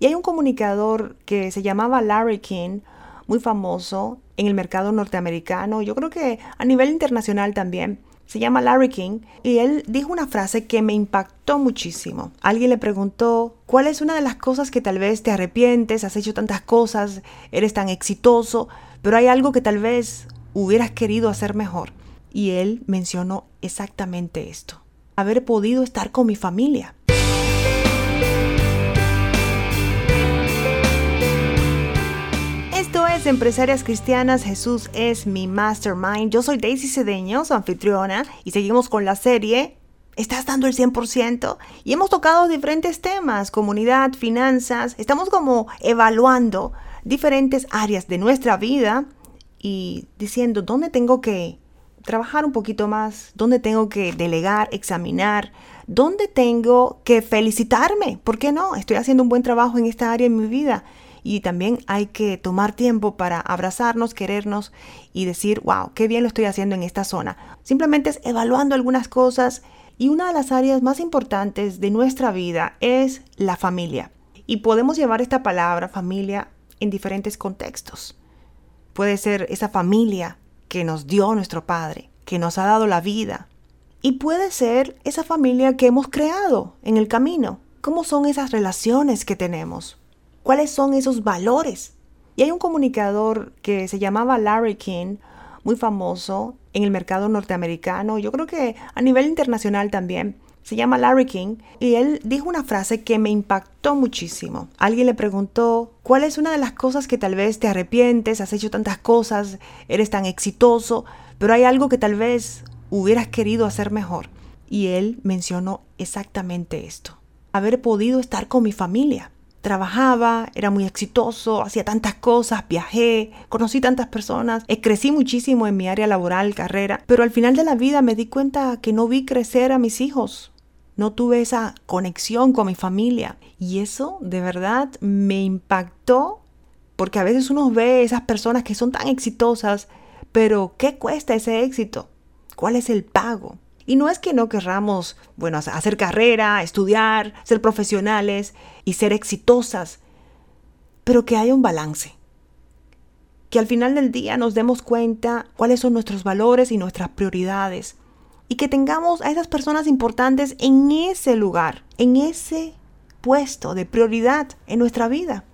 Y hay un comunicador que se llamaba Larry King, muy famoso en el mercado norteamericano, yo creo que a nivel internacional también. Se llama Larry King y él dijo una frase que me impactó muchísimo. Alguien le preguntó, ¿cuál es una de las cosas que tal vez te arrepientes? Has hecho tantas cosas, eres tan exitoso, pero hay algo que tal vez hubieras querido hacer mejor. Y él mencionó exactamente esto. Haber podido estar con mi familia. Empresarias Cristianas, Jesús es mi mastermind. Yo soy Daisy Cedeño, su anfitriona, y seguimos con la serie ¿Estás dando el 100%? Y hemos tocado diferentes temas, comunidad, finanzas. Estamos como evaluando diferentes áreas de nuestra vida y diciendo dónde tengo que trabajar un poquito más, dónde tengo que delegar, examinar, dónde tengo que felicitarme. ¿Por qué no? Estoy haciendo un buen trabajo en esta área en mi vida y también hay que tomar tiempo para abrazarnos, querernos y decir, wow, qué bien lo estoy haciendo en esta zona. Simplemente es evaluando algunas cosas y una de las áreas más importantes de nuestra vida es la familia. Y podemos llevar esta palabra familia en diferentes contextos. Puede ser esa familia que nos dio nuestro Padre, que nos ha dado la vida. Y puede ser esa familia que hemos creado en el camino. ¿Cómo son esas relaciones que tenemos? Cuáles son esos valores. Y hay un comunicador que se llamaba Larry King, muy famoso en el mercado norteamericano, yo creo que a nivel internacional también. Se llama Larry King y él dijo una frase que me impactó muchísimo. Alguien le preguntó, ¿cuál es una de las cosas que tal vez te arrepientes? Has hecho tantas cosas, eres tan exitoso, pero hay algo que tal vez hubieras querido hacer mejor. Y él mencionó exactamente esto, haber podido estar con mi familia trabajaba, era muy exitoso, hacía tantas cosas, viajé, conocí tantas personas, eh, crecí muchísimo en mi área laboral, carrera, pero al final de la vida me di cuenta que no vi crecer a mis hijos. No tuve esa conexión con mi familia. Y eso de verdad me impactó porque a veces uno ve esas personas que son tan exitosas, pero ¿qué cuesta ese éxito? ¿Cuál es el pago? Y no es que no querramos, bueno, hacer carrera, estudiar, ser profesionales y ser exitosas, pero que haya un balance. Que al final del día nos demos cuenta cuáles son nuestros valores y nuestras prioridades. Y que tengamos a esas personas importantes en ese lugar, en ese puesto de prioridad en nuestra vida.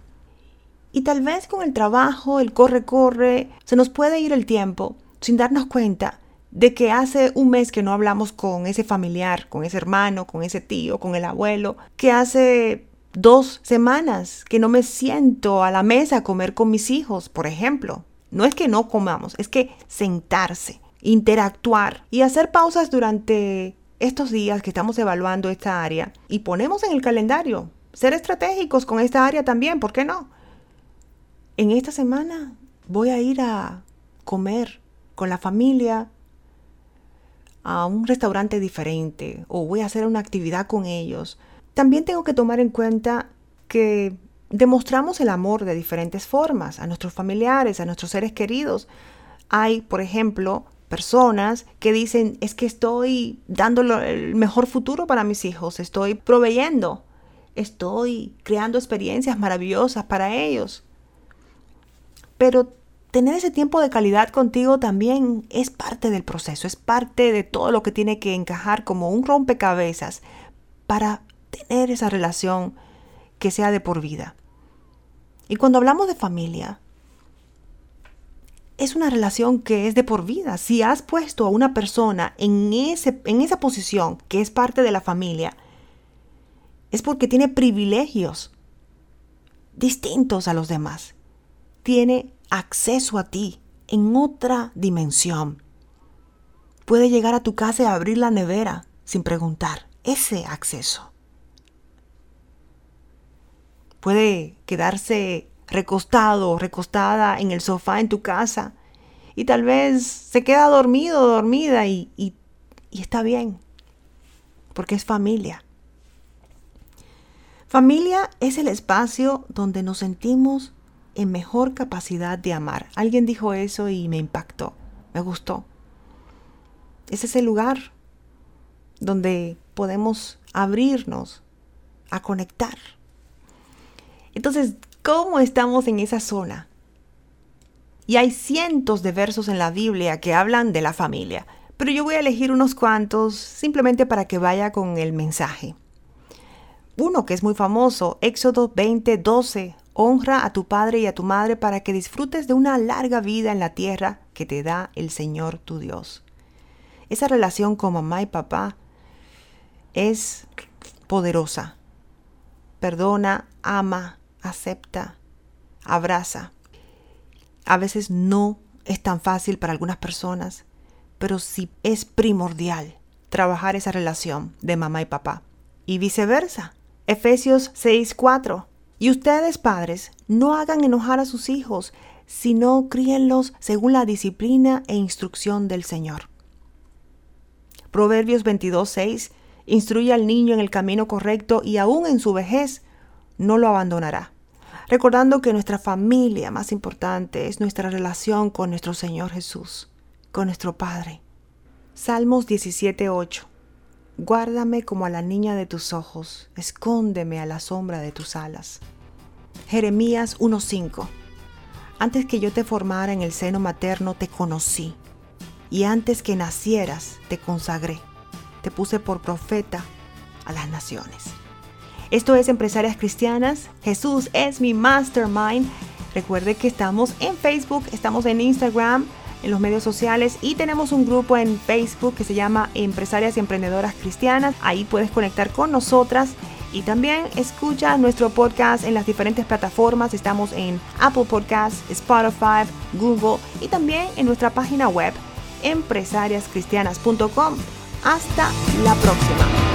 Y tal vez con el trabajo, el corre-corre, se nos puede ir el tiempo sin darnos cuenta de que hace un mes que no hablamos con ese familiar, con ese hermano, con ese tío, con el abuelo, que hace dos semanas que no me siento a la mesa a comer con mis hijos, por ejemplo. No es que no comamos, es que sentarse, interactuar y hacer pausas durante estos días que estamos evaluando esta área y ponemos en el calendario ser estratégicos con esta área también, ¿por qué no? En esta semana voy a ir a comer con la familia a un restaurante diferente o voy a hacer una actividad con ellos, también tengo que tomar en cuenta que demostramos el amor de diferentes formas a nuestros familiares, a nuestros seres queridos. Hay, por ejemplo, personas que dicen, es que estoy dando el mejor futuro para mis hijos, estoy proveyendo, estoy creando experiencias maravillosas para ellos. Pero tener ese tiempo de calidad contigo también es parte del proceso, es parte de todo lo que tiene que encajar como un rompecabezas para tener esa relación que sea de por vida. Y cuando hablamos de familia, es una relación que es de por vida. Si has puesto a una persona en, ese, en esa posición que es parte de la familia, es porque tiene privilegios distintos a los demás. Tiene acceso a ti en otra dimensión. Puede llegar a tu casa y abrir la nevera sin preguntar. Ese acceso. Puede quedarse recostado recostada en el sofá en tu casa y tal vez se queda dormido dormida y, y está bien, porque es familia. Familia es el espacio donde nos sentimos en mejor capacidad de amar. Alguien dijo eso y me impactó, me gustó. Es ese lugar donde podemos abrirnos a conectar. Entonces, ¿cómo estamos en esa zona? Y hay cientos de versos en la Biblia que hablan de la familia, pero yo voy a elegir unos cuantos simplemente para que vaya con el mensaje. Uno que es muy famoso, Éxodo 20, 12. Honra a tu padre y a tu madre para que disfrutes de una larga vida en la tierra que te da el Señor tu Dios. Esa relación con mamá y papá es poderosa. Perdona, ama, acepta, abraza. A veces no es tan fácil para algunas personas, pero sí es primordial trabajar esa relación de mamá y papá. Y viceversa. Efesios 6:4. Y ustedes, padres, no hagan enojar a sus hijos, sino críenlos según la disciplina e instrucción del Señor. Proverbios 22:6 Instruye al niño en el camino correcto y aún en su vejez no lo abandonará. Recordando que nuestra familia más importante es nuestra relación con nuestro Señor Jesús, con nuestro Padre. Salmos 17:8 Guárdame como a la niña de tus ojos, escóndeme a la sombra de tus alas. Jeremías 1:5 Antes que yo te formara en el seno materno te conocí, y antes que nacieras te consagré te puse por profeta a las naciones. Esto es Empresarias Cristianas. Jesús es mi mastermind. Recuerde que estamos en Facebook, estamos en Instagram, en los medios sociales y tenemos un grupo en Facebook que se llama Empresarias y Emprendedoras Cristianas. Ahí puedes conectar con nosotras y también escucha nuestro podcast en las diferentes plataformas. Estamos en Apple Podcasts, Spotify, Google y también en nuestra página web empresariascristianas.com. Hasta la próxima.